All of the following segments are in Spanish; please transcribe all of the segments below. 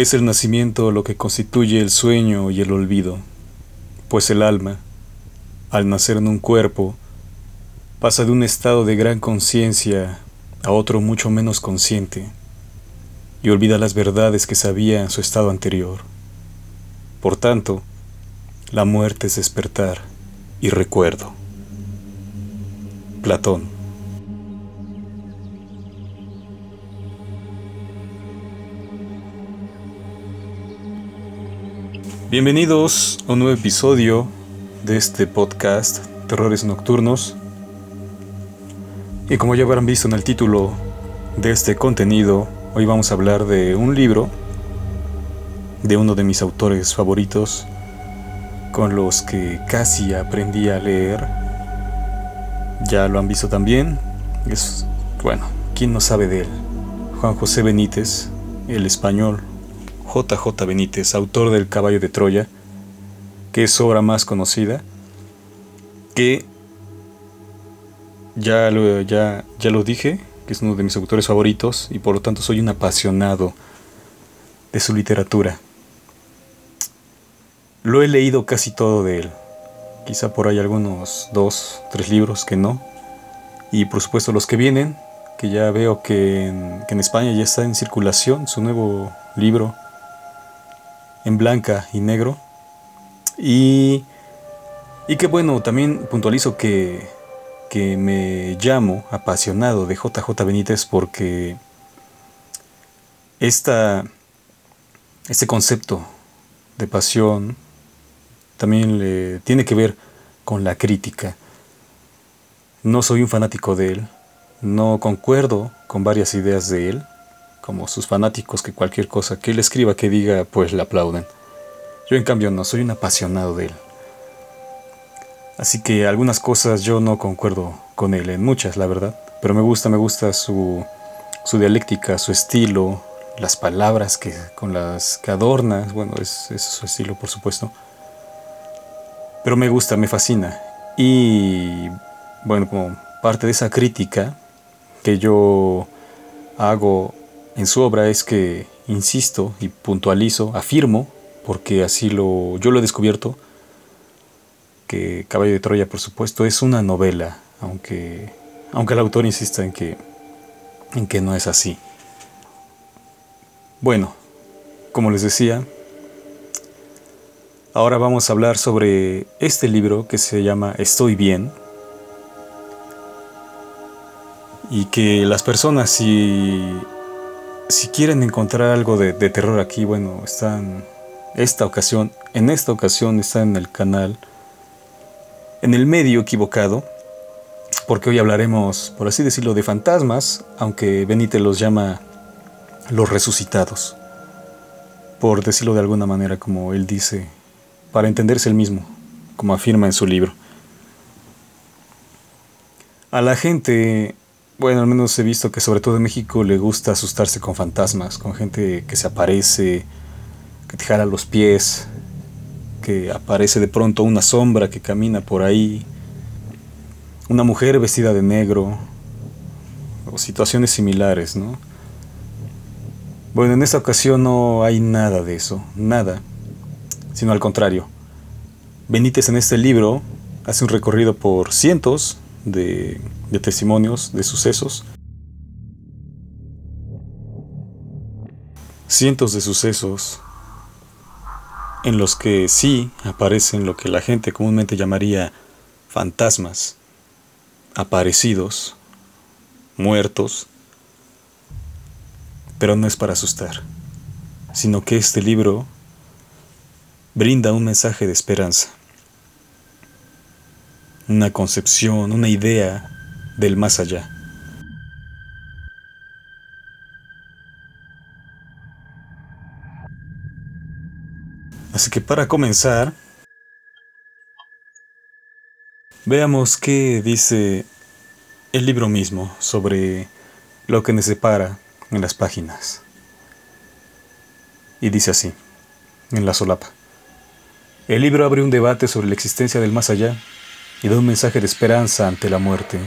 Es el nacimiento lo que constituye el sueño y el olvido, pues el alma, al nacer en un cuerpo, pasa de un estado de gran conciencia a otro mucho menos consciente y olvida las verdades que sabía en su estado anterior. Por tanto, la muerte es despertar y recuerdo. Platón. Bienvenidos a un nuevo episodio de este podcast Terrores Nocturnos. Y como ya habrán visto en el título de este contenido, hoy vamos a hablar de un libro de uno de mis autores favoritos, con los que casi aprendí a leer. Ya lo han visto también. Es, bueno, ¿quién no sabe de él? Juan José Benítez, el español JJ Benítez, autor del Caballo de Troya, que es su obra más conocida, que ya lo, ya, ya lo dije, que es uno de mis autores favoritos y por lo tanto soy un apasionado de su literatura. Lo he leído casi todo de él. Quizá por ahí algunos dos, tres libros que no. Y por supuesto los que vienen, que ya veo que en, que en España ya está en circulación su nuevo libro en blanca y negro. Y, y que bueno, también puntualizo que que me llamo apasionado de JJ Benítez porque esta, este concepto de pasión también le, tiene que ver con la crítica. No soy un fanático de él, no concuerdo con varias ideas de él, como sus fanáticos que cualquier cosa que él escriba que diga pues le aplauden. Yo en cambio no, soy un apasionado de él. Así que algunas cosas yo no concuerdo con él, en muchas, la verdad. Pero me gusta, me gusta su, su dialéctica, su estilo, las palabras que, con las que adorna. Bueno, es, es su estilo, por supuesto. Pero me gusta, me fascina. Y bueno, como parte de esa crítica que yo hago en su obra es que insisto y puntualizo, afirmo, porque así lo, yo lo he descubierto, que Caballo de Troya, por supuesto, es una novela, aunque, aunque el autor insista en que, en que no es así. Bueno, como les decía, ahora vamos a hablar sobre este libro que se llama Estoy bien. Y que las personas, si, si quieren encontrar algo de, terror aquí, bueno, están. Esta ocasión, en esta ocasión está en el canal en el medio equivocado, porque hoy hablaremos, por así decirlo, de fantasmas, aunque Benítez los llama los resucitados, por decirlo de alguna manera como él dice, para entenderse el mismo, como afirma en su libro. A la gente, bueno, al menos he visto que sobre todo en México le gusta asustarse con fantasmas, con gente que se aparece, que te jala los pies, que aparece de pronto una sombra que camina por ahí, una mujer vestida de negro, o situaciones similares, ¿no? Bueno, en esta ocasión no hay nada de eso, nada, sino al contrario. Benítez en este libro hace un recorrido por cientos de, de testimonios, de sucesos, cientos de sucesos en los que sí aparecen lo que la gente comúnmente llamaría fantasmas, aparecidos, muertos, pero no es para asustar, sino que este libro brinda un mensaje de esperanza, una concepción, una idea del más allá. Así que para comenzar, veamos qué dice el libro mismo sobre lo que nos separa en las páginas. Y dice así, en la solapa. El libro abre un debate sobre la existencia del más allá y da un mensaje de esperanza ante la muerte.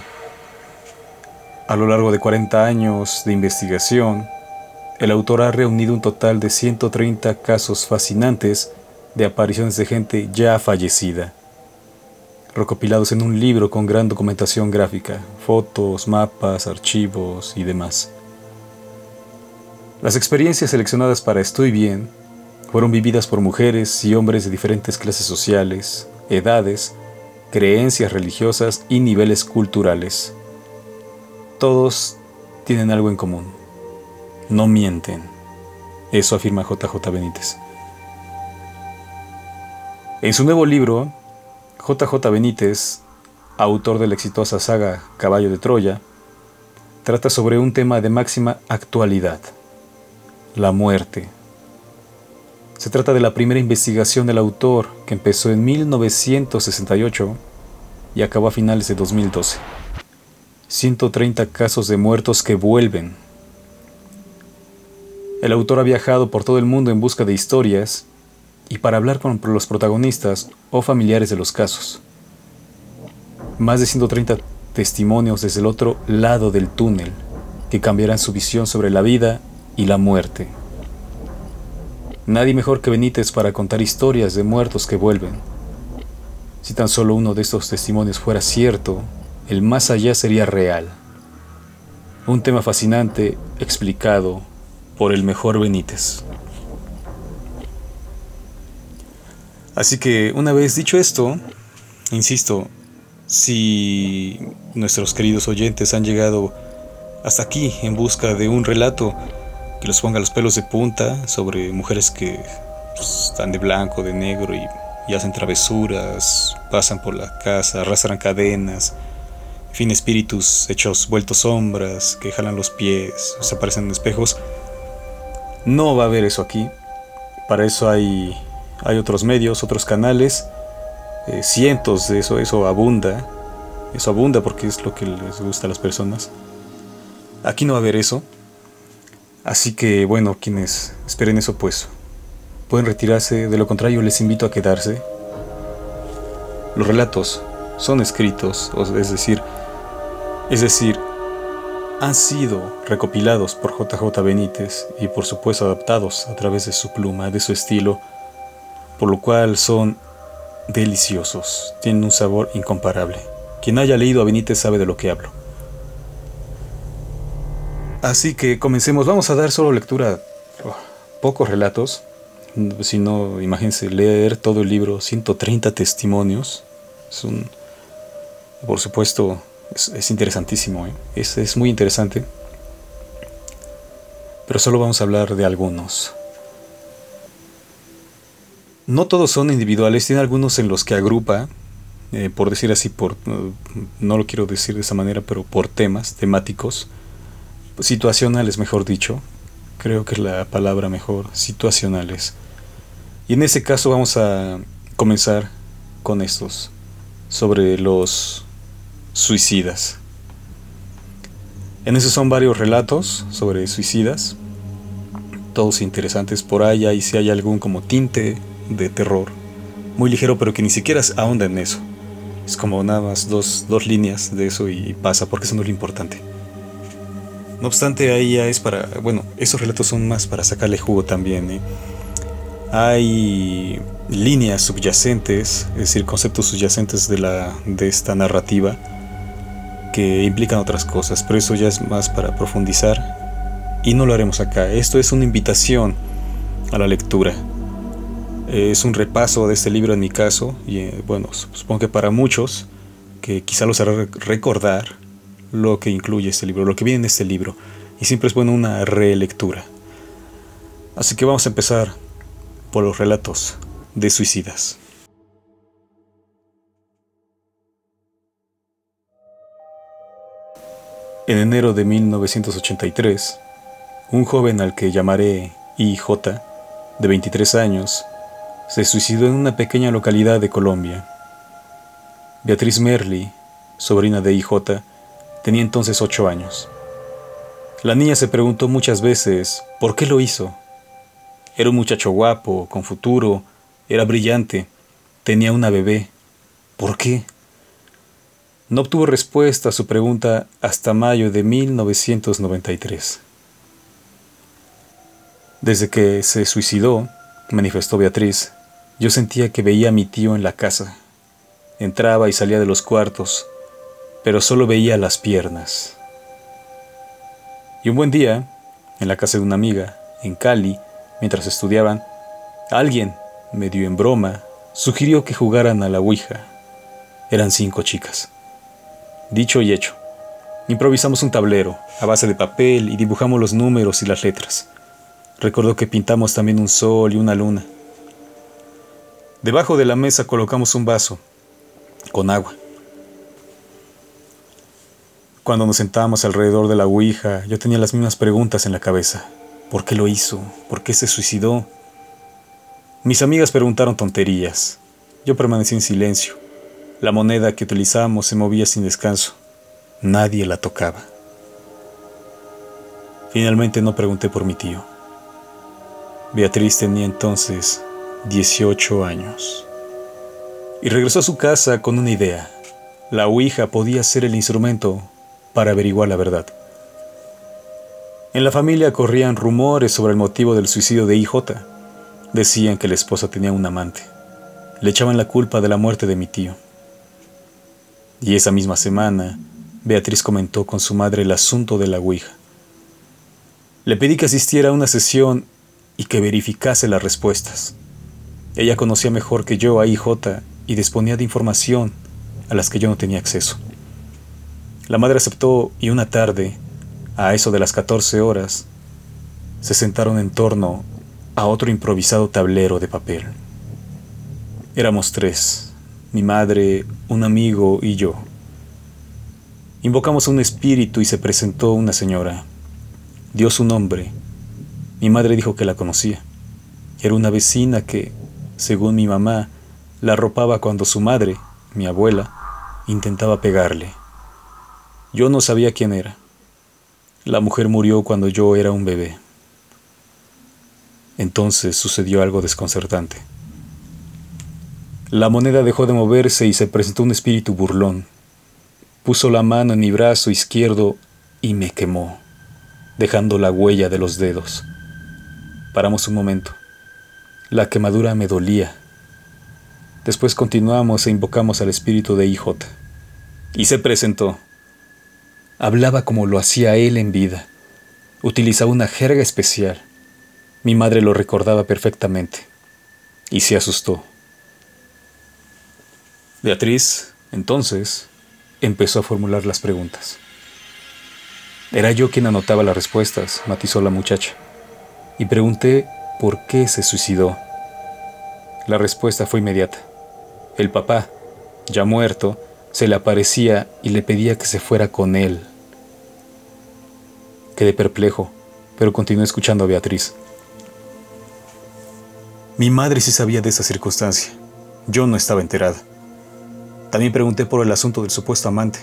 A lo largo de 40 años de investigación, el autor ha reunido un total de 130 casos fascinantes de apariciones de gente ya fallecida, recopilados en un libro con gran documentación gráfica, fotos, mapas, archivos y demás. Las experiencias seleccionadas para Estoy Bien fueron vividas por mujeres y hombres de diferentes clases sociales, edades, creencias religiosas y niveles culturales. Todos tienen algo en común. No mienten. Eso afirma JJ Benítez. En su nuevo libro, JJ Benítez, autor de la exitosa saga Caballo de Troya, trata sobre un tema de máxima actualidad, la muerte. Se trata de la primera investigación del autor que empezó en 1968 y acabó a finales de 2012. 130 casos de muertos que vuelven. El autor ha viajado por todo el mundo en busca de historias y para hablar con los protagonistas o familiares de los casos. Más de 130 testimonios desde el otro lado del túnel que cambiarán su visión sobre la vida y la muerte. Nadie mejor que Benítez para contar historias de muertos que vuelven. Si tan solo uno de estos testimonios fuera cierto, el más allá sería real. Un tema fascinante explicado por el mejor Benítez. Así que una vez dicho esto, insisto, si nuestros queridos oyentes han llegado hasta aquí en busca de un relato que los ponga los pelos de punta sobre mujeres que pues, están de blanco, de negro y, y, hacen travesuras, pasan por la casa, arrastran cadenas, en fin, espíritus hechos vueltos sombras, que jalan los pies, se aparecen en espejos. No va a haber eso aquí. Para eso hay hay otros medios, otros canales, eh, cientos de eso, eso abunda, eso abunda porque es lo que les gusta a las personas. Aquí no va a haber eso, así que bueno, quienes esperen eso pues pueden retirarse, de lo contrario les invito a quedarse. Los relatos son escritos, es decir, es decir, han sido recopilados por JJ Benítez y por supuesto adaptados a través de su pluma, de su estilo, por lo cual son deliciosos, tienen un sabor incomparable. Quien haya leído a Benítez sabe de lo que hablo. Así que comencemos, vamos a dar solo lectura, oh, pocos relatos, si no, imagínense leer todo el libro, 130 testimonios, es un, por supuesto, es, interesantísimo, ¿eh? es, es muy interesante, pero solo vamos a hablar de algunos. No todos son individuales, tiene algunos en los que agrupa, eh, por decir así, por, no lo quiero decir de esa manera, pero por temas temáticos, situacionales mejor dicho, creo que es la palabra mejor, situacionales. Y en ese caso vamos a comenzar con estos, sobre los suicidas. En esos son varios relatos sobre suicidas, todos interesantes por ahí, y si hay algún como tinte de terror, muy ligero, pero que ni siquiera ahonda en eso. Es como nada más dos, líneas de eso y pasa, porque eso no es lo importante. No obstante, ahí ya es para, bueno, esos relatos son más para sacarle jugo también. ¿eh? Hay líneas subyacentes, es decir, conceptos subyacentes de, la, de esta narrativa que implican otras cosas, pero eso ya es más para profundizar y no lo haremos acá. Esto es una invitación a la lectura. Es un repaso de este libro en mi caso, y eh, bueno, supongo que para muchos, que quizá los hará recordar lo que incluye este libro, lo que viene en este libro, y siempre es bueno una relectura. Así que vamos a empezar por los relatos de suicidas. En enero de 1983, un joven al que llamaré IJ, de 23 años, se suicidó en una pequeña localidad de Colombia. Beatriz Merli, sobrina de IJ, tenía entonces ocho años. La niña se preguntó muchas veces por qué lo hizo. Era un muchacho guapo, con futuro, era brillante, tenía una bebé. ¿Por qué? No obtuvo respuesta a su pregunta hasta mayo de 1993. Desde que se suicidó, manifestó Beatriz, yo sentía que veía a mi tío en la casa. Entraba y salía de los cuartos, pero solo veía las piernas. Y un buen día, en la casa de una amiga, en Cali, mientras estudiaban, alguien, medio en broma, sugirió que jugaran a la Ouija. Eran cinco chicas. Dicho y hecho. Improvisamos un tablero a base de papel y dibujamos los números y las letras. Recuerdo que pintamos también un sol y una luna. Debajo de la mesa colocamos un vaso con agua. Cuando nos sentábamos alrededor de la Ouija, yo tenía las mismas preguntas en la cabeza. ¿Por qué lo hizo? ¿Por qué se suicidó? Mis amigas preguntaron tonterías. Yo permanecí en silencio. La moneda que utilizábamos se movía sin descanso. Nadie la tocaba. Finalmente no pregunté por mi tío. Beatriz tenía entonces 18 años. Y regresó a su casa con una idea. La Ouija podía ser el instrumento para averiguar la verdad. En la familia corrían rumores sobre el motivo del suicidio de IJ. Decían que la esposa tenía un amante. Le echaban la culpa de la muerte de mi tío. Y esa misma semana, Beatriz comentó con su madre el asunto de la Ouija. Le pedí que asistiera a una sesión y que verificase las respuestas. Ella conocía mejor que yo a IJ y disponía de información a las que yo no tenía acceso. La madre aceptó y una tarde, a eso de las 14 horas, se sentaron en torno a otro improvisado tablero de papel. Éramos tres, mi madre, un amigo y yo. Invocamos a un espíritu y se presentó una señora. Dio su nombre. Mi madre dijo que la conocía. Era una vecina que, según mi mamá, la arropaba cuando su madre, mi abuela, intentaba pegarle. Yo no sabía quién era. La mujer murió cuando yo era un bebé. Entonces sucedió algo desconcertante. La moneda dejó de moverse y se presentó un espíritu burlón. Puso la mano en mi brazo izquierdo y me quemó, dejando la huella de los dedos. Paramos un momento. La quemadura me dolía. Después continuamos e invocamos al espíritu de IJ. Y se presentó. Hablaba como lo hacía él en vida. Utilizaba una jerga especial. Mi madre lo recordaba perfectamente. Y se asustó. Beatriz, entonces, empezó a formular las preguntas. Era yo quien anotaba las respuestas, matizó la muchacha, y pregunté por qué se suicidó. La respuesta fue inmediata. El papá, ya muerto, se le aparecía y le pedía que se fuera con él. Quedé perplejo, pero continué escuchando a Beatriz. Mi madre sí sabía de esa circunstancia. Yo no estaba enterada. También pregunté por el asunto del supuesto amante.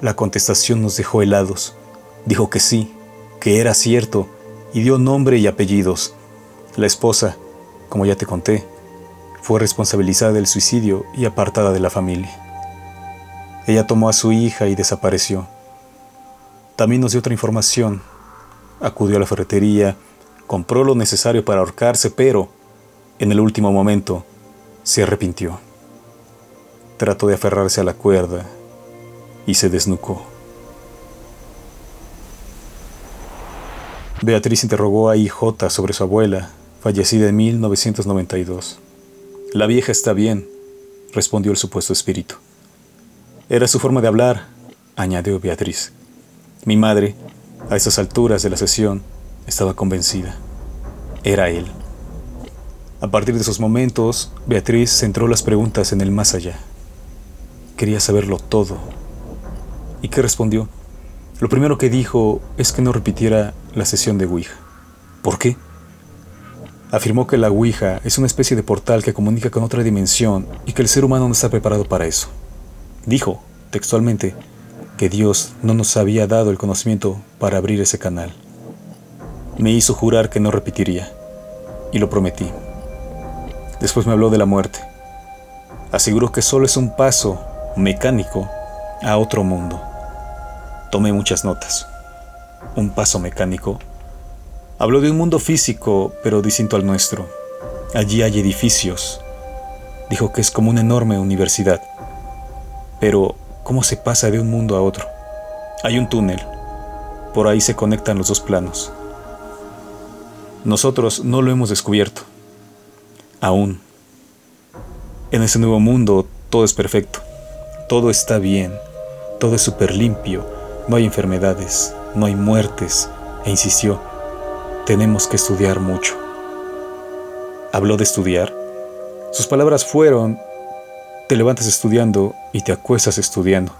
La contestación nos dejó helados. Dijo que sí, que era cierto, y dio nombre y apellidos. La esposa, como ya te conté, fue responsabilizada del suicidio y apartada de la familia. Ella tomó a su hija y desapareció. También nos dio otra información. Acudió a la ferretería, compró lo necesario para ahorcarse, pero, en el último momento, se arrepintió. Trató de aferrarse a la cuerda y se desnucó. Beatriz interrogó a IJ sobre su abuela, fallecida en 1992. La vieja está bien, respondió el supuesto espíritu. Era su forma de hablar, añadió Beatriz. Mi madre, a esas alturas de la sesión, estaba convencida. Era él. A partir de esos momentos, Beatriz centró las preguntas en el más allá. Quería saberlo todo. ¿Y qué respondió? Lo primero que dijo es que no repitiera la sesión de Ouija. ¿Por qué? Afirmó que la Ouija es una especie de portal que comunica con otra dimensión y que el ser humano no está preparado para eso. Dijo, textualmente, que Dios no nos había dado el conocimiento para abrir ese canal. Me hizo jurar que no repetiría, y lo prometí. Después me habló de la muerte. Aseguró que solo es un paso mecánico a otro mundo. Tomé muchas notas. Un paso mecánico Habló de un mundo físico, pero distinto al nuestro. Allí hay edificios. Dijo que es como una enorme universidad. Pero, ¿cómo se pasa de un mundo a otro? Hay un túnel. Por ahí se conectan los dos planos. Nosotros no lo hemos descubierto. Aún. En ese nuevo mundo todo es perfecto. Todo está bien. Todo es súper limpio. No hay enfermedades. No hay muertes. E insistió, tenemos que estudiar mucho. Habló de estudiar. Sus palabras fueron, te levantas estudiando y te acuestas estudiando.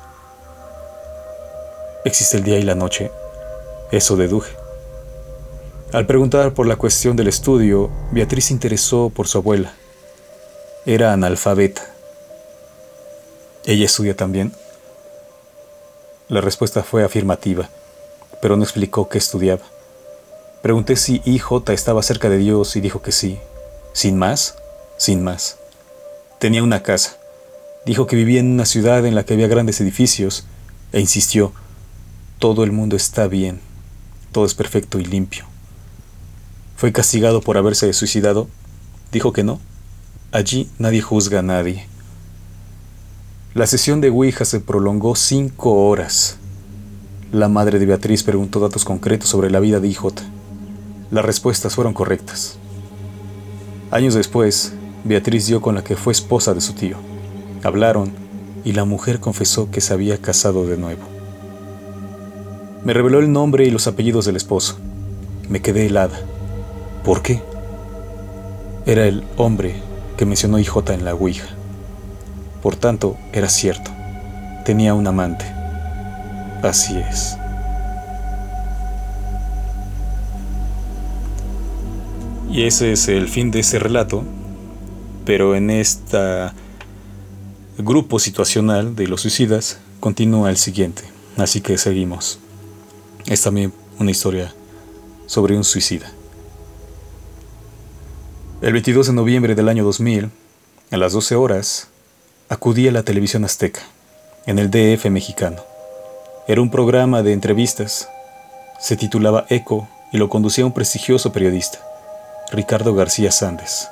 Existe el día y la noche. Eso deduje. Al preguntar por la cuestión del estudio, Beatriz se interesó por su abuela. Era analfabeta. ¿Ella estudia también? La respuesta fue afirmativa, pero no explicó qué estudiaba. Pregunté si IJ estaba cerca de Dios y dijo que sí. ¿Sin más? Sin más. Tenía una casa. Dijo que vivía en una ciudad en la que había grandes edificios e insistió, todo el mundo está bien, todo es perfecto y limpio. ¿Fue castigado por haberse suicidado? Dijo que no. Allí nadie juzga a nadie. La sesión de Ouija se prolongó cinco horas. La madre de Beatriz preguntó datos concretos sobre la vida de IJ. Las respuestas fueron correctas. Años después, Beatriz dio con la que fue esposa de su tío. Hablaron y la mujer confesó que se había casado de nuevo. Me reveló el nombre y los apellidos del esposo. Me quedé helada. ¿Por qué? Era el hombre que mencionó IJ en la Ouija. Por tanto, era cierto. Tenía un amante. Así es. Y ese es el fin de ese relato, pero en este grupo situacional de los suicidas continúa el siguiente, así que seguimos. Es también una historia sobre un suicida. El 22 de noviembre del año 2000, a las 12 horas, acudí a la televisión azteca, en el DF mexicano. Era un programa de entrevistas. Se titulaba Eco y lo conducía un prestigioso periodista, Ricardo García Sandes.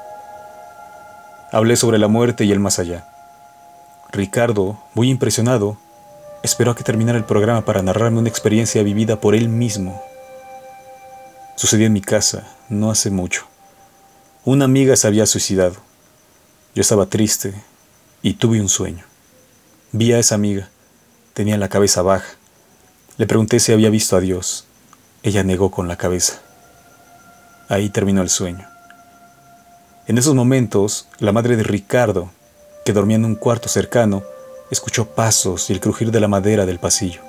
Hablé sobre la muerte y el más allá. Ricardo, muy impresionado, esperó a que terminara el programa para narrarme una experiencia vivida por él mismo. Sucedió en mi casa, no hace mucho. Una amiga se había suicidado. Yo estaba triste y tuve un sueño. Vi a esa amiga. Tenía la cabeza baja. Le pregunté si había visto a Dios. Ella negó con la cabeza. Ahí terminó el sueño. En esos momentos, la madre de Ricardo, que dormía en un cuarto cercano, escuchó pasos y el crujir de la madera del pasillo.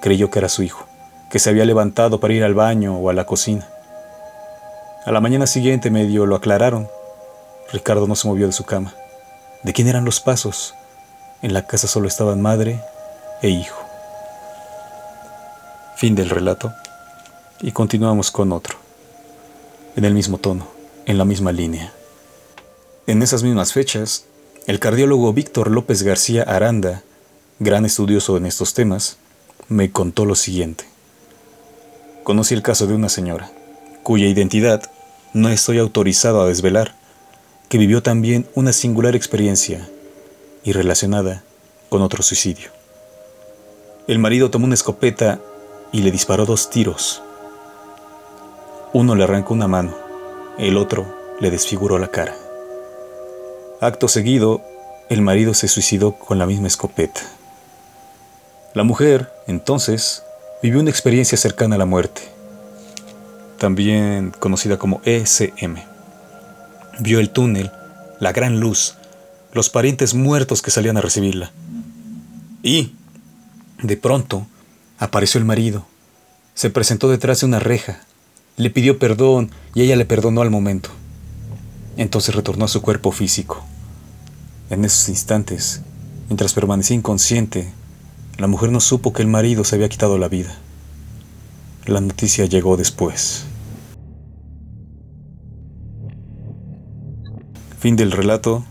Creyó que era su hijo, que se había levantado para ir al baño o a la cocina. A la mañana siguiente medio lo aclararon. Ricardo no se movió de su cama. ¿De quién eran los pasos? En la casa solo estaban madre e hijo. Fin del relato. Y continuamos con otro. En el mismo tono, en la misma línea. En esas mismas fechas, el cardiólogo Víctor López García Aranda, gran estudioso en estos temas, me contó lo siguiente. Conocí el caso de una señora cuya identidad no estoy autorizado a desvelar, que vivió también una singular experiencia y relacionada con otro suicidio. El marido tomó una escopeta y le disparó dos tiros. Uno le arrancó una mano, el otro le desfiguró la cara. Acto seguido, el marido se suicidó con la misma escopeta. La mujer, entonces, vivió una experiencia cercana a la muerte también conocida como ESM. Vio el túnel, la gran luz, los parientes muertos que salían a recibirla. Y, de pronto, apareció el marido. Se presentó detrás de una reja, le pidió perdón y ella le perdonó al momento. Entonces retornó a su cuerpo físico. En esos instantes, mientras permanecía inconsciente, la mujer no supo que el marido se había quitado la vida. La noticia llegó después. Fin del relato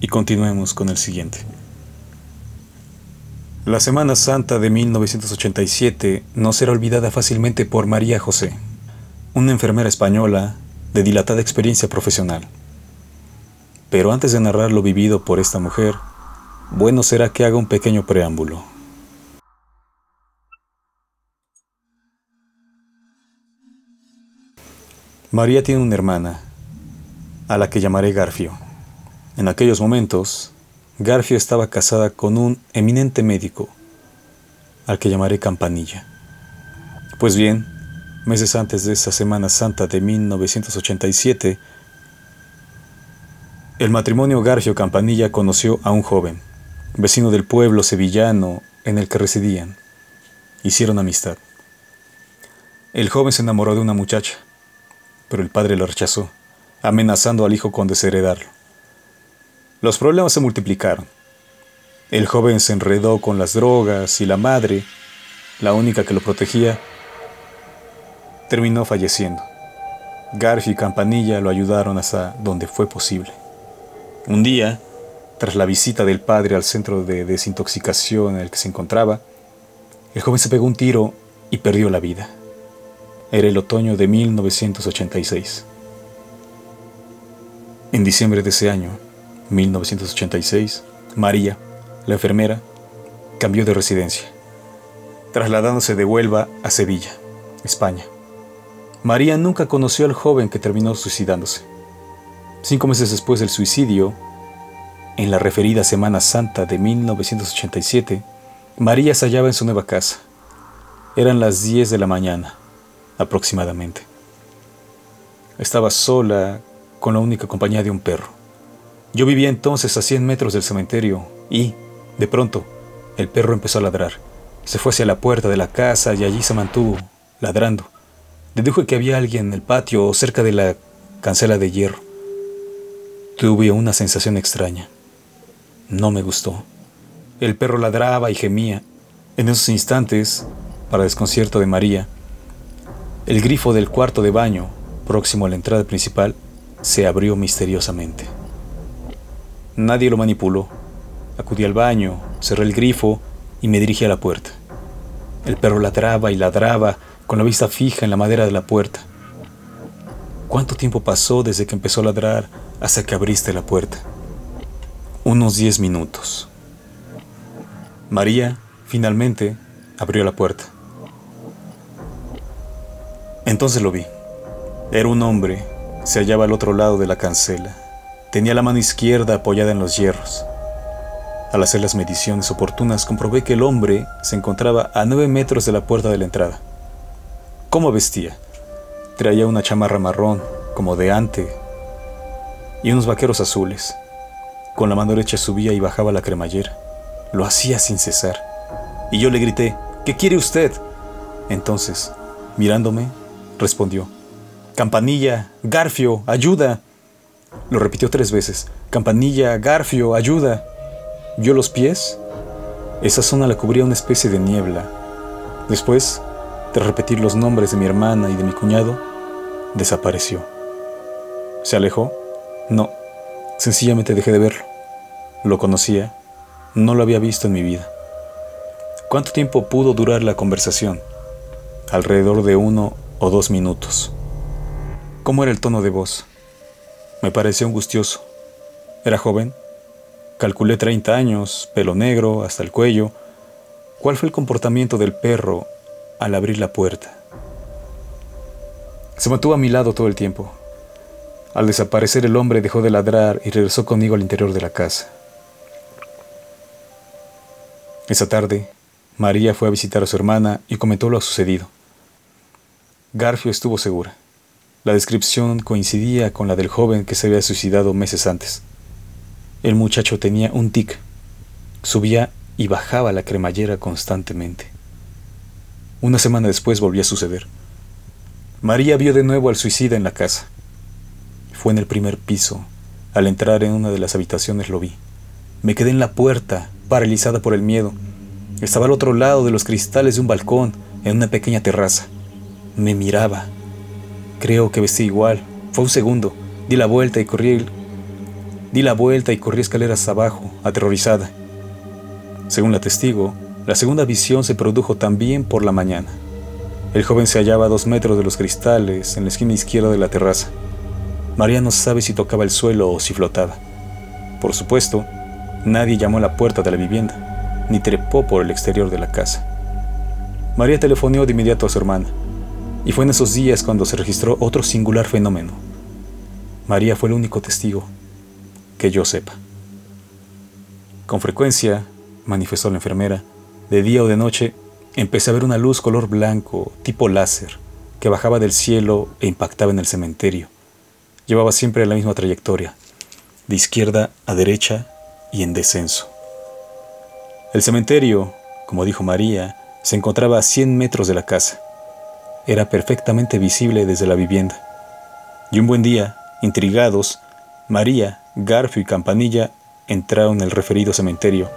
y continuemos con el siguiente. La Semana Santa de 1987 no será olvidada fácilmente por María José. una enfermera española de dilatada experiencia profesional. Pero antes de narrar lo vivido por esta mujer, bueno será que haga un pequeño preámbulo. María tiene una hermana, a la que llamaré Garfio. En aquellos momentos, Garfio estaba casada con un eminente médico, al que llamaré Campanilla. Pues bien, meses antes de esa Semana Santa de 1987, el matrimonio Garfio Campanilla conoció a un joven, vecino del pueblo sevillano en el que residían. Hicieron amistad. El joven se enamoró de una muchacha, pero el padre lo rechazó, amenazando al hijo con desheredarlo. Los problemas se multiplicaron. El joven se enredó con las drogas y la madre, la única que lo protegía, terminó falleciendo. Garfi y Campanilla lo ayudaron hasta donde fue posible. Un día, tras la visita del padre al centro de desintoxicación en el que se encontraba, el joven se pegó un tiro y perdió la vida. Era el otoño de 1986. En diciembre de ese año, 1986, María, la enfermera, cambió de residencia, trasladándose de Huelva a Sevilla, España. María nunca conoció al joven que terminó suicidándose. Cinco meses después del suicidio, en la referida Semana Santa de 1987, María se hallaba en su nueva casa. Eran las 10 de la mañana, aproximadamente. Estaba sola, con la única compañía de un perro. Yo vivía entonces a 100 metros del cementerio y, de pronto, el perro empezó a ladrar. Se fue hacia la puerta de la casa y allí se mantuvo, ladrando. Deduje que había alguien en el patio o cerca de la cancela de hierro. Tuve una sensación extraña. No me gustó. El perro ladraba y gemía. En esos instantes, para desconcierto de María, el grifo del cuarto de baño, próximo a la entrada principal, se abrió misteriosamente. Nadie lo manipuló. Acudí al baño, cerré el grifo y me dirigí a la puerta. El perro ladraba y ladraba con la vista fija en la madera de la puerta. ¿Cuánto tiempo pasó desde que empezó a ladrar hasta que abriste la puerta? Unos diez minutos. María, finalmente, abrió la puerta. Entonces lo vi. Era un hombre, se hallaba al otro lado de la cancela. Tenía la mano izquierda apoyada en los hierros. Al hacer las mediciones oportunas comprobé que el hombre se encontraba a nueve metros de la puerta de la entrada. ¿Cómo vestía? Traía una chamarra marrón, como de ante, y unos vaqueros azules. Con la mano derecha subía y bajaba la cremallera. Lo hacía sin cesar. Y yo le grité, ¿qué quiere usted? Entonces, mirándome, respondió, Campanilla, Garfio, ayuda. Lo repitió tres veces. Campanilla, Garfio, ayuda. ¿Vio los pies? Esa zona la cubría una especie de niebla. Después, de repetir los nombres de mi hermana y de mi cuñado, desapareció. ¿Se alejó? No, sencillamente dejé de verlo. Lo conocía, no lo había visto en mi vida. ¿Cuánto tiempo pudo durar la conversación? Alrededor de uno o dos minutos. ¿Cómo era el tono de voz? Me pareció angustioso. Era joven. Calculé 30 años, pelo negro hasta el cuello. ¿Cuál fue el comportamiento del perro al abrir la puerta? Se mantuvo a mi lado todo el tiempo. Al desaparecer el hombre dejó de ladrar y regresó conmigo al interior de la casa. Esa tarde, María fue a visitar a su hermana y comentó lo sucedido. Garfio estuvo segura. La descripción coincidía con la del joven que se había suicidado meses antes. El muchacho tenía un tic. Subía y bajaba la cremallera constantemente. Una semana después volvió a suceder. María vio de nuevo al suicida en la casa. Fue en el primer piso. Al entrar en una de las habitaciones lo vi. Me quedé en la puerta, paralizada por el miedo. Estaba al otro lado de los cristales de un balcón, en una pequeña terraza. Me miraba, Creo que vestí igual. Fue un segundo. Di la vuelta y corrí. Di la vuelta y corrí escaleras abajo, aterrorizada. Según la testigo, la segunda visión se produjo también por la mañana. El joven se hallaba a dos metros de los cristales en la esquina izquierda de la terraza. María no sabe si tocaba el suelo o si flotaba. Por supuesto, nadie llamó a la puerta de la vivienda, ni trepó por el exterior de la casa. María telefoneó de inmediato a su hermana, y fue en esos días cuando se registró otro singular fenómeno. María fue el único testigo que yo sepa. Con frecuencia, manifestó la enfermera, de día o de noche, empecé a ver una luz color blanco, tipo láser, que bajaba del cielo e impactaba en el cementerio. Llevaba siempre la misma trayectoria, de izquierda a derecha y en descenso. El cementerio, como dijo María, se encontraba a 100 metros de la casa. Era perfectamente visible desde la vivienda. Y un buen día, intrigados, María, Garfio y Campanilla entraron en el referido cementerio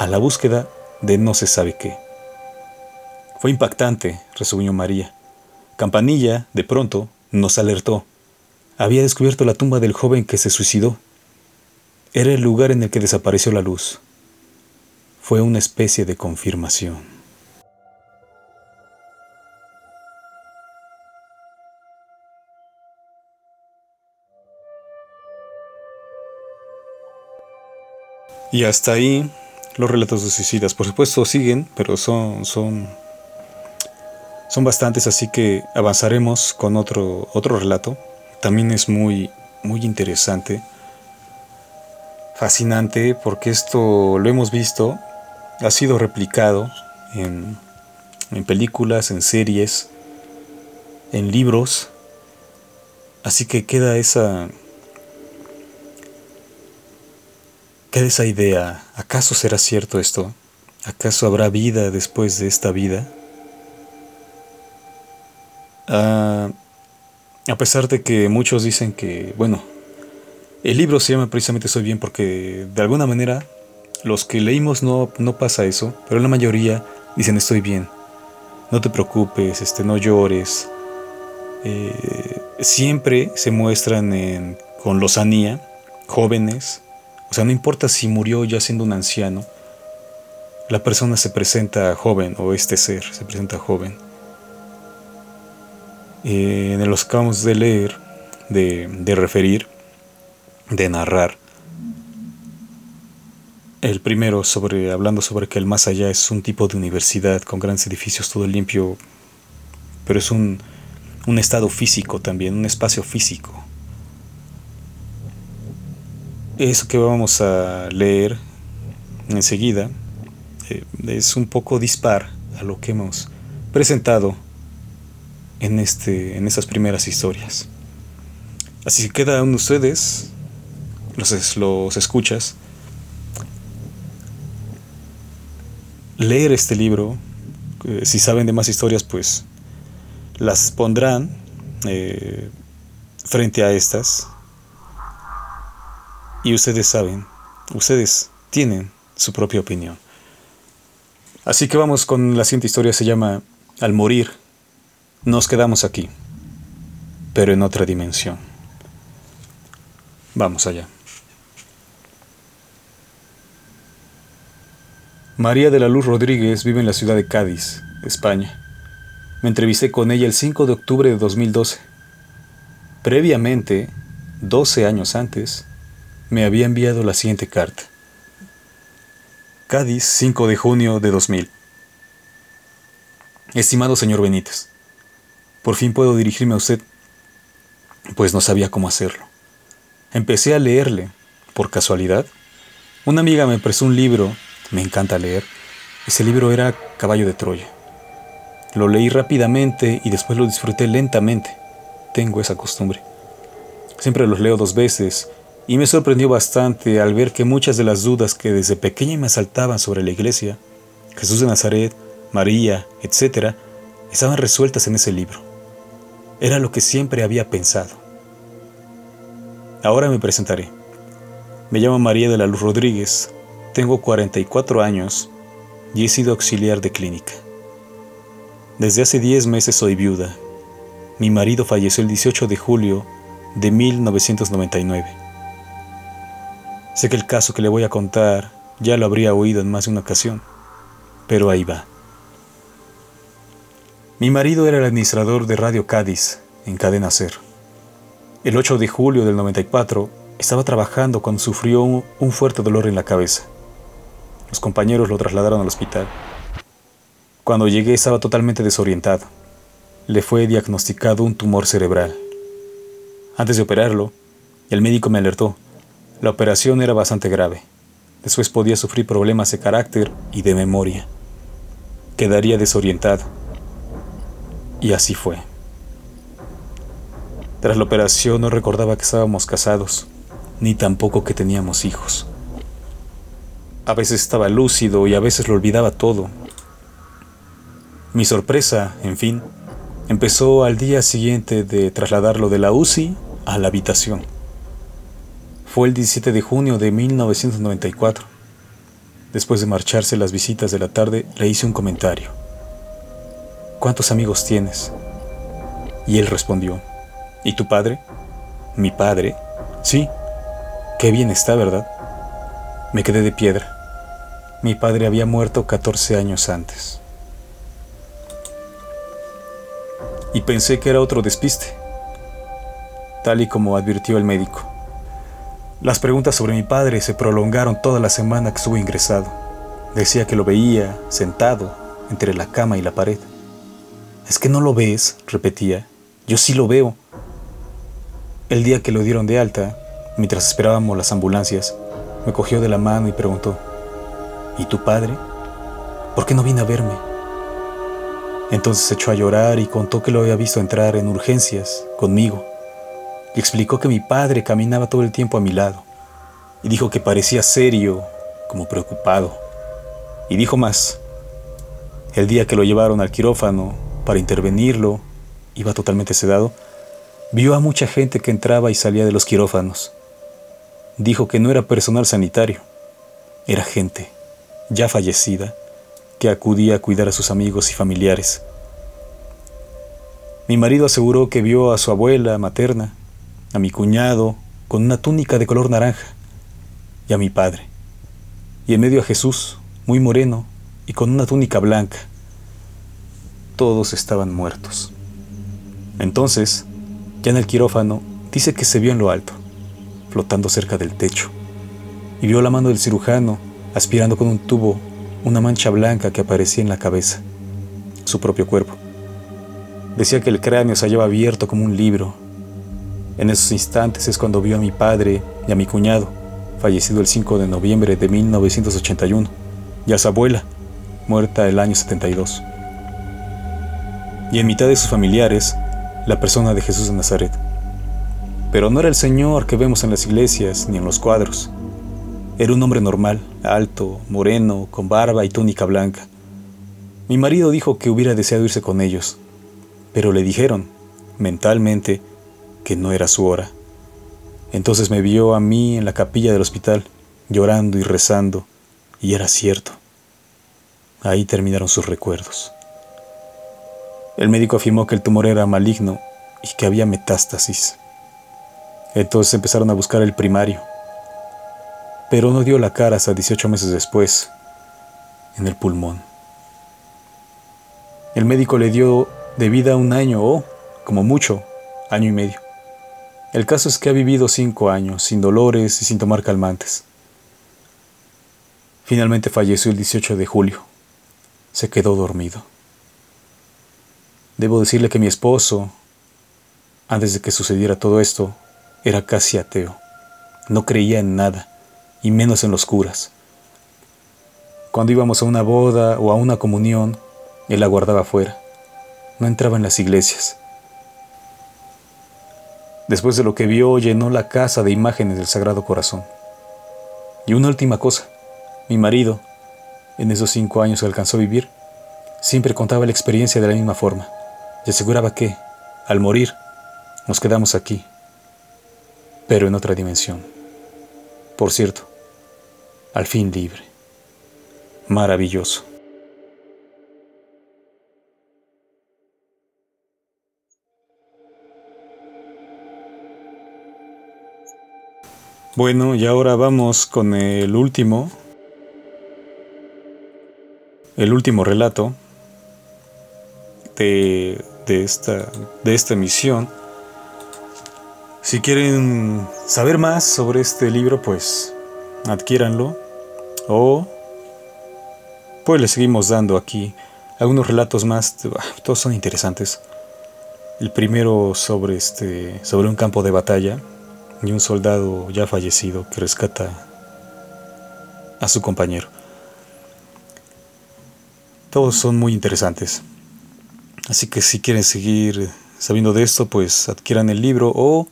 a la búsqueda de no se sabe qué. Fue impactante, resumió María. Campanilla, de pronto, nos alertó. Había descubierto la tumba del joven que se suicidó. Era el lugar en el que desapareció la luz. Fue una especie de confirmación. Y hasta ahí los relatos de suicidas. Por supuesto siguen, pero son, son, son bastantes, así que avanzaremos con otro, otro relato. También es muy, muy interesante, fascinante, porque esto lo hemos visto, ha sido replicado en, en películas, en series, en libros. Así que queda esa, Queda esa idea, ¿acaso será cierto esto? ¿Acaso habrá vida después de esta vida? Ah, a pesar de que muchos dicen que, bueno, el libro se llama precisamente Soy bien porque de alguna manera los que leímos no, no pasa eso, pero la mayoría dicen estoy bien, no te preocupes, este, no llores. Eh, siempre se muestran con lozanía jóvenes o sea, no importa si murió ya siendo un anciano, la persona se presenta joven o este ser se presenta joven. Eh, en los acabamos de leer, de, de referir, de narrar, el primero sobre hablando sobre que el más allá es un tipo de universidad con grandes edificios, todo limpio, pero es un, un estado físico también, un espacio físico. Eso que vamos a leer enseguida eh, es un poco dispar a lo que hemos presentado en, este, en estas primeras historias. Así que queda de ustedes, los, los escuchas, leer este libro. Eh, si saben de más historias, pues las pondrán eh, frente a estas y ustedes saben, ustedes tienen su propia opinión. Así que vamos con la siguiente historia, se llama Al morir, nos quedamos aquí, pero en otra dimensión. Vamos allá. María de la Luz Rodríguez vive en la ciudad de Cádiz, España. Me entrevisté con ella el 5 de octubre de 2012. Previamente, 12 años antes, me había enviado la siguiente carta. Cádiz, 5 de junio de 2000. Estimado señor Benítez, por fin puedo dirigirme a usted, pues no sabía cómo hacerlo. Empecé a leerle, por casualidad. Una amiga me prestó un libro, me encanta leer. Ese libro era Caballo de Troya. Lo leí rápidamente y después lo disfruté lentamente. Tengo esa costumbre. Siempre los leo dos veces y me sorprendió bastante al ver que muchas de las dudas que desde pequeña me asaltaban sobre la iglesia, Jesús de Nazaret, María, etc., estaban resueltas en ese libro. Era lo que siempre había pensado. Ahora me presentaré. Me llamo María de la Luz Rodríguez, tengo 44 años y he sido auxiliar de clínica. Desde hace 10 meses soy viuda. Mi marido falleció el 18 de julio de 1999. Sé que el caso que le voy a contar ya lo habría oído en más de una ocasión, pero ahí va. Mi marido era el administrador de Radio Cádiz, en Cadena Ser. El 8 de julio del 94 estaba trabajando cuando sufrió un, fuerte dolor en la cabeza. Los compañeros lo trasladaron al hospital. Cuando llegué estaba totalmente desorientado. Le fue diagnosticado un tumor cerebral. Antes de operarlo, el médico me alertó. La operación era bastante grave. Después podía sufrir problemas de carácter y de memoria. Quedaría desorientado y así fue. Tras la operación no recordaba que estábamos casados, ni tampoco que teníamos hijos. A veces estaba lúcido y a veces lo olvidaba todo. Mi sorpresa, en fin, empezó al día siguiente de trasladarlo de la UCI a la habitación. Fue el 17 de junio de 1994. Después de marcharse las visitas de la tarde, le hice un comentario. ¿cuántos amigos tienes? Y él respondió, ¿y tu padre? Mi padre. Sí, qué bien está, ¿verdad? Me quedé de piedra. Mi padre había muerto 14 años antes. Y pensé que era otro despiste, tal y como advirtió el médico. Las preguntas sobre mi padre se prolongaron toda la semana que estuvo ingresado. Decía que lo veía sentado entre la cama y la pared. Es que no lo ves, repetía. Yo sí lo veo. El día que lo dieron de alta, mientras esperábamos las ambulancias, me cogió de la mano y preguntó, ¿y tu padre? ¿Por qué no vino a verme? Entonces se echó a llorar y contó que lo había visto entrar en urgencias conmigo. Explicó que mi padre caminaba todo el tiempo a mi lado. Y dijo que parecía serio, como preocupado. Y dijo más. El día que lo llevaron al quirófano, para intervenirlo, iba totalmente sedado, vio a mucha gente que entraba y salía de los quirófanos. Dijo que no era personal sanitario, era gente, ya fallecida, que acudía a cuidar a sus amigos y familiares. Mi marido aseguró que vio a su abuela materna, a mi cuñado con una túnica de color naranja, y a mi padre, y en medio a Jesús, muy moreno y con una túnica blanca todos estaban muertos. Entonces, ya en el quirófano, dice que se vio en lo alto, flotando cerca del techo, y vio la mano del cirujano aspirando con un tubo una mancha blanca que aparecía en la cabeza, su propio cuerpo. Decía que el cráneo se hallaba abierto como un libro. En esos instantes es cuando vio a mi padre y a mi cuñado, fallecido el 5 de noviembre de 1981, y a su abuela, muerta el año 72 y en mitad de sus familiares la persona de Jesús de Nazaret. Pero no era el Señor que vemos en las iglesias ni en los cuadros. Era un hombre normal, alto, moreno, con barba y túnica blanca. Mi marido dijo que hubiera deseado irse con ellos, pero le dijeron, mentalmente, que no era su hora. Entonces me vio a mí en la capilla del hospital, llorando y rezando, y era cierto. Ahí terminaron sus recuerdos. El médico afirmó que el tumor era maligno y que había metástasis. Entonces empezaron a buscar el primario, pero no dio la cara hasta 18 meses después, en el pulmón. El médico le dio de vida un año o, como mucho, año y medio. El caso es que ha vivido cinco años, sin dolores y sin tomar calmantes. Finalmente falleció el 18 de julio. Se quedó dormido. Debo decirle que mi esposo, antes de que sucediera todo esto, era casi ateo. No creía en nada, y menos en los curas. Cuando íbamos a una boda o a una comunión, él aguardaba afuera. No entraba en las iglesias. Después de lo que vio, llenó la casa de imágenes del Sagrado Corazón. Y una última cosa, mi marido, en esos cinco años que alcanzó a vivir, siempre contaba la experiencia de la misma forma y aseguraba que, al morir, nos quedamos aquí, pero en otra dimensión. Por cierto, al fin libre. Maravilloso. Bueno, y ahora vamos con el último, el último relato de, de, esta, de esta emisión. Si quieren saber más sobre este libro, pues adquiéranlo. O pues le seguimos dando aquí algunos relatos más. Todos son interesantes. El primero sobre, este, sobre un campo de batalla y un soldado ya fallecido que rescata a su compañero. Todos son muy interesantes. Así que si quieren seguir sabiendo de esto, pues adquieran el libro o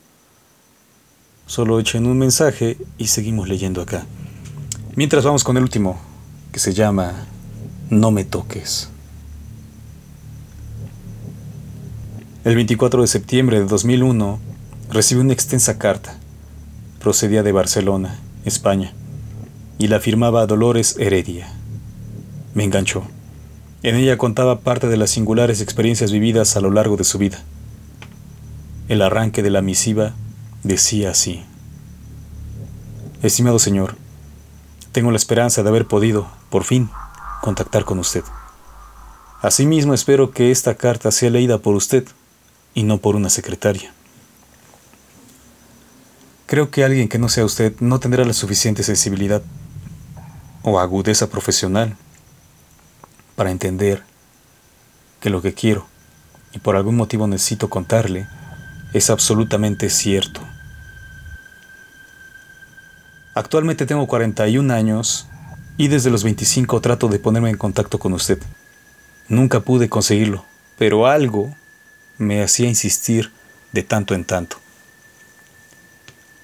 solo echen un mensaje y seguimos leyendo acá. Mientras vamos con el último, que se llama No me toques. El 24 de septiembre de 2001 recibí una extensa carta. Procedía de Barcelona, España, y la firmaba Dolores Heredia. Me enganchó. En ella contaba parte de las singulares experiencias vividas a lo largo de su vida. El arranque de la misiva decía así. Estimado señor, tengo la esperanza de haber podido, por fin, contactar con usted. Asimismo espero que esta carta sea leída por usted y no por una secretaria. Creo que alguien que no sea usted no tendrá la suficiente sensibilidad o agudeza profesional para entender que lo que quiero y por algún motivo necesito contarle es absolutamente cierto. Actualmente tengo 41 años y desde los 25 trato de ponerme en contacto con usted. Nunca pude conseguirlo, pero algo me hacía insistir de tanto en tanto.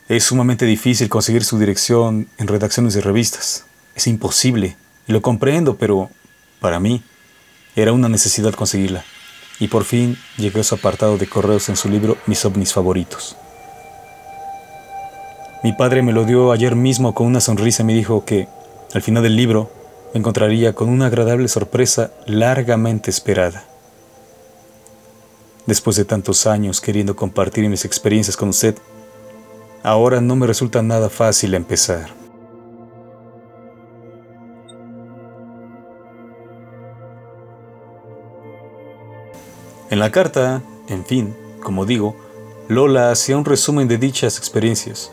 Es sumamente difícil conseguir su dirección en redacciones de revistas. Es imposible, lo comprendo, pero para mí era una necesidad conseguirla. Y por fin llegó a su apartado de correos en su libro Mis ovnis favoritos. Mi padre me lo dio ayer mismo con una sonrisa y me dijo que, al final del libro, me encontraría con una agradable sorpresa largamente esperada. Después de tantos años queriendo compartir mis experiencias con usted, ahora no me resulta nada fácil empezar. En la carta, en fin, como digo, Lola hacía un resumen de dichas experiencias.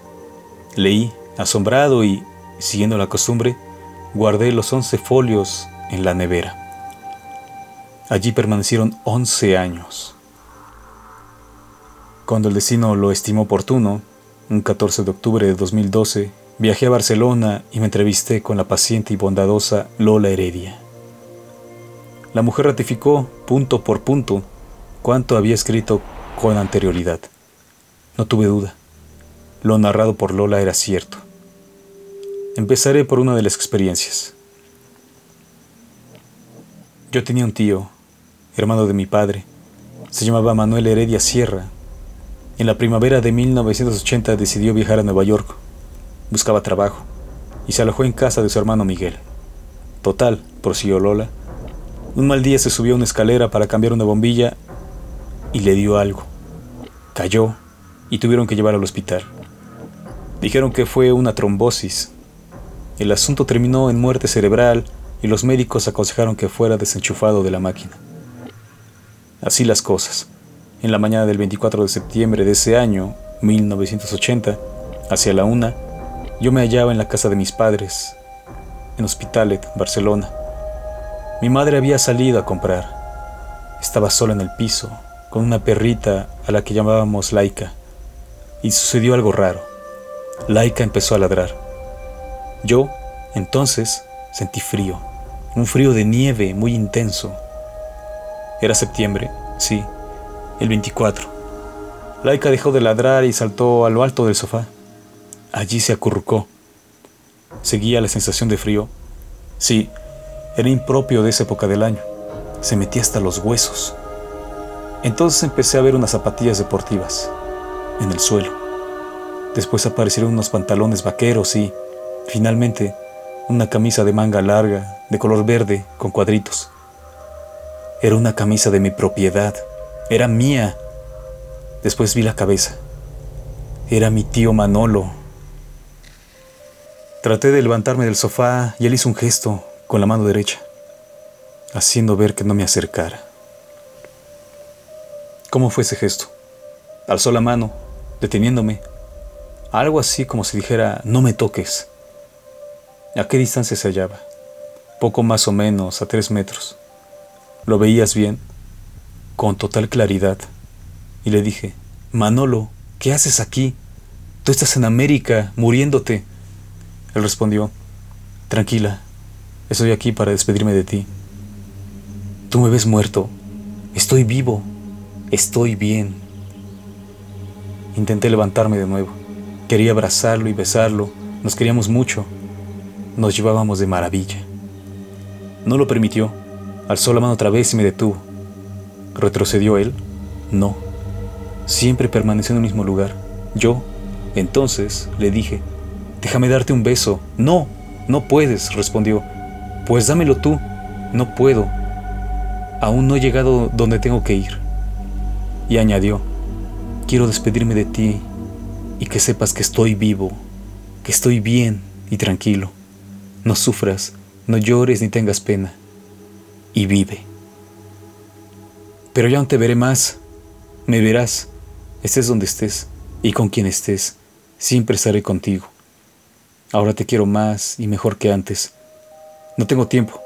Leí, asombrado y, siguiendo la costumbre, guardé los once folios en la nevera. Allí permanecieron once años. Cuando el destino lo estimó oportuno, un 14 de octubre de 2012, viajé a Barcelona y me entrevisté con la paciente y bondadosa Lola Heredia. La mujer ratificó, punto por punto, cuanto había escrito con anterioridad. No tuve duda. Lo narrado por Lola era cierto. Empezaré por una de las experiencias. Yo tenía un tío, hermano de mi padre. Se llamaba Manuel Heredia Sierra en la primavera de 1980 decidió viajar a Nueva York. Buscaba trabajo y se alojó en casa de su hermano Miguel. Total, prosiguió Lola. Un mal día se subió a una escalera para cambiar una bombilla y le dio algo. Cayó y tuvieron que llevar al hospital. Dijeron que fue una trombosis. El asunto terminó en muerte cerebral y los médicos aconsejaron que fuera desenchufado de la máquina. Así las cosas. En la mañana del 24 de septiembre de ese año, 1980, hacia la una, yo me hallaba en la casa de mis padres, en Hospitalet, Barcelona. Mi madre había salido a comprar. Estaba sola en el piso, con una perrita a la que llamábamos Laika. Y sucedió algo raro. Laika empezó a ladrar. Yo, entonces, sentí frío, un frío de nieve muy intenso. Era septiembre, sí, el 24. Laika dejó de ladrar y saltó a lo alto del sofá. Allí se acurrucó. Seguía la sensación de frío. Sí, era impropio de esa época del año. Se metía hasta los huesos. Entonces empecé a ver unas zapatillas deportivas en el suelo. Después aparecieron unos pantalones vaqueros y, finalmente, una camisa de manga larga, de color verde, con cuadritos. Era una camisa de mi propiedad. Era mía. Después vi la cabeza. Era mi tío Manolo. Traté de levantarme del sofá y él hizo un gesto con la mano derecha, haciendo ver que no me acercara. ¿Cómo fue ese gesto? Alzó la mano, deteniéndome. Algo así como si dijera, no me toques. ¿A qué distancia se hallaba? Poco más o menos, a tres metros. ¿Lo veías bien? Con total claridad. Y le dije, Manolo, ¿qué haces aquí? Tú estás en América, muriéndote. Él respondió, Tranquila, estoy aquí para despedirme de ti. Tú me ves muerto. Estoy vivo. Estoy bien. Intenté levantarme de nuevo. Quería abrazarlo y besarlo. Nos queríamos mucho. Nos llevábamos de maravilla. No lo permitió. Alzó la mano otra vez y me detuvo. ¿Retrocedió él? No. Siempre permaneció en el mismo lugar. Yo, entonces, le dije, déjame darte un beso. No, no puedes, respondió. Pues dámelo tú. No puedo. Aún no he llegado donde tengo que ir. Y añadió, quiero despedirme de ti y que sepas que estoy vivo, que estoy bien y tranquilo. No sufras, no llores ni tengas pena. Y vive. Pero ya no te veré más. Me verás, estés donde estés y con quien estés. Siempre estaré contigo. Ahora te quiero más y mejor que antes. No tengo tiempo.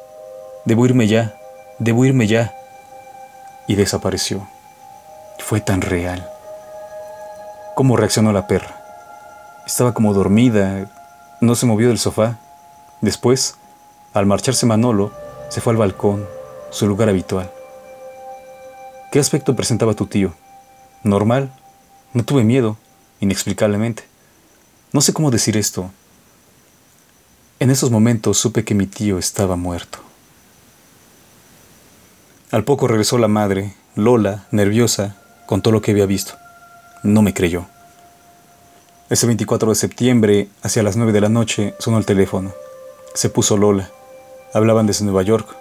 Debo irme ya. Debo irme ya. Y desapareció. Fue tan real. ¿Cómo reaccionó la perra? Estaba como dormida. No se movió del sofá. Después, al marcharse Manolo, se fue al balcón, su lugar habitual. ¿Qué aspecto presentaba tu tío? ¿Normal? No tuve miedo, inexplicablemente. No sé cómo decir esto. En esos momentos supe que mi tío estaba muerto. Al poco regresó la madre, Lola, nerviosa, contó lo que había visto. No me creyó. Ese 24 de septiembre, hacia las 9 de la noche, sonó el teléfono. Se puso Lola. Hablaban desde Nueva York.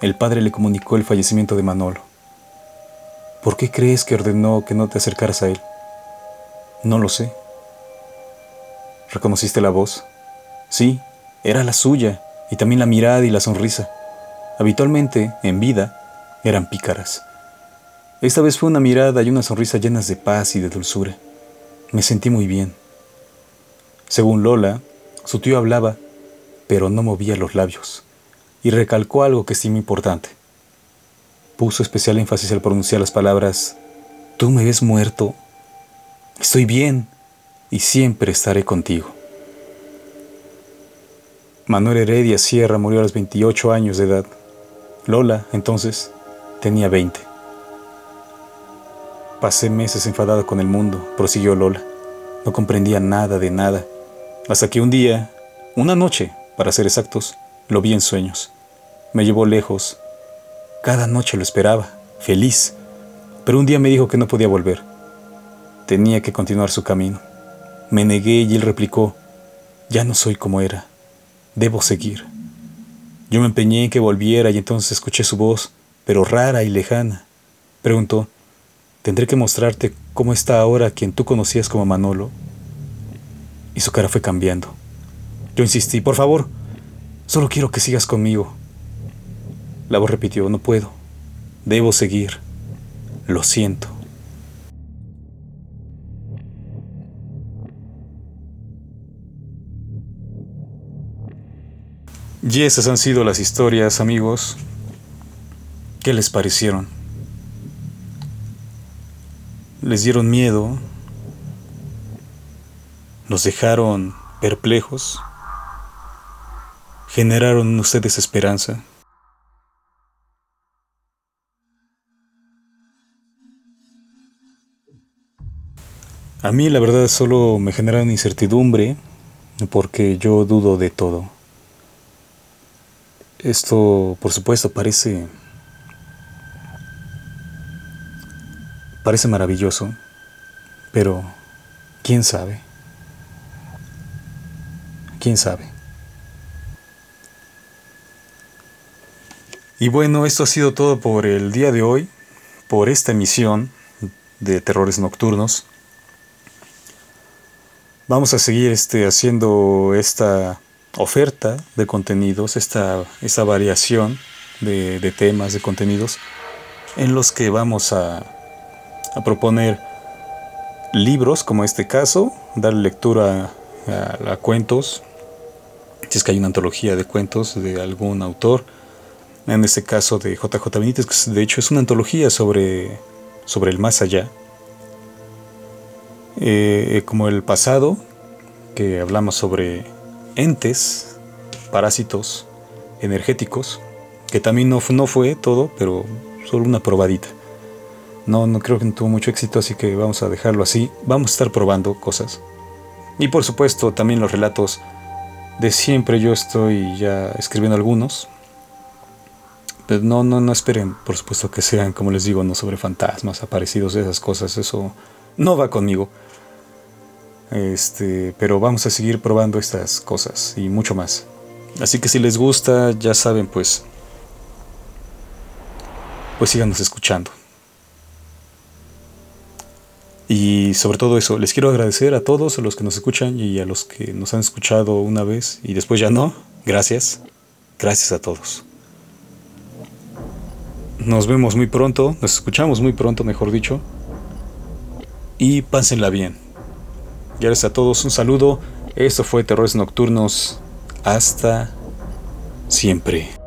El padre le comunicó el fallecimiento de Manolo. ¿Por qué crees que ordenó que no te acercaras a él? No lo sé. ¿Reconociste la voz? Sí, era la suya, y también la mirada y la sonrisa. Habitualmente, en vida, eran pícaras. Esta vez fue una mirada y una sonrisa llenas de paz y de dulzura. Me sentí muy bien. Según Lola, su tío hablaba, pero no movía los labios, y recalcó algo que estimó importante. Puso especial énfasis al pronunciar las palabras, Tú me ves muerto, estoy bien y siempre estaré contigo. Manuel Heredia Sierra murió a los 28 años de edad. Lola, entonces, tenía 20. Pasé meses enfadado con el mundo, prosiguió Lola. No comprendía nada de nada. Hasta que un día, una noche, para ser exactos, lo vi en sueños. Me llevó lejos. Cada noche lo esperaba, feliz. Pero un día me dijo que no podía volver. Tenía que continuar su camino. Me negué y él replicó, ya no soy como era. Debo seguir. Yo me empeñé en que volviera y entonces escuché su voz, pero rara y lejana. Preguntó, ¿tendré que mostrarte cómo está ahora quien tú conocías como Manolo? Y su cara fue cambiando. Yo insistí, por favor, solo quiero que sigas conmigo. La voz repitió, no puedo. Debo seguir. Lo siento. Y esas han sido las historias, amigos. ¿Qué les parecieron? ¿Les dieron miedo? ¿Los dejaron perplejos? ¿Generaron en ustedes esperanza? A mí la verdad solo me generaron incertidumbre porque yo dudo de todo. Esto, por supuesto, parece... Parece maravilloso, pero ¿quién sabe? ¿Quién sabe? Y bueno, esto ha sido todo por el día de hoy, por esta emisión de Terrores Nocturnos. Vamos a seguir este, haciendo esta oferta de contenidos, esta, esta variación de, temas, de contenidos, en los que vamos a, a proponer libros como este caso, darle lectura a, cuentos, si es que hay una antología de cuentos de algún autor, en este caso de JJ Benítez, que de hecho es una antología sobre, sobre el más allá, eh, como el pasado, que hablamos sobre entes, parásitos energéticos, que también no, no fue todo, pero solo una probadita. No, no creo que no tuvo mucho éxito, así que vamos a dejarlo así. Vamos a estar probando cosas. Y por supuesto también los relatos de siempre. Yo estoy ya escribiendo algunos. Pero no, no, no esperen, por supuesto, que sean, como les digo, no sobre fantasmas, aparecidos, esas cosas. Eso no va conmigo. Este, pero vamos a seguir probando estas cosas y mucho más. Así que si les gusta, ya saben, pues, pues síganos escuchando. Y sobre todo eso, les quiero agradecer a todos, los que nos escuchan y a los que nos han escuchado una vez y después ya no. Gracias. Gracias a todos. Nos vemos muy pronto, nos escuchamos muy pronto, mejor dicho. Y pásenla bien. Gracias a todos, un saludo. Esto fue Terrores Nocturnos. Hasta siempre.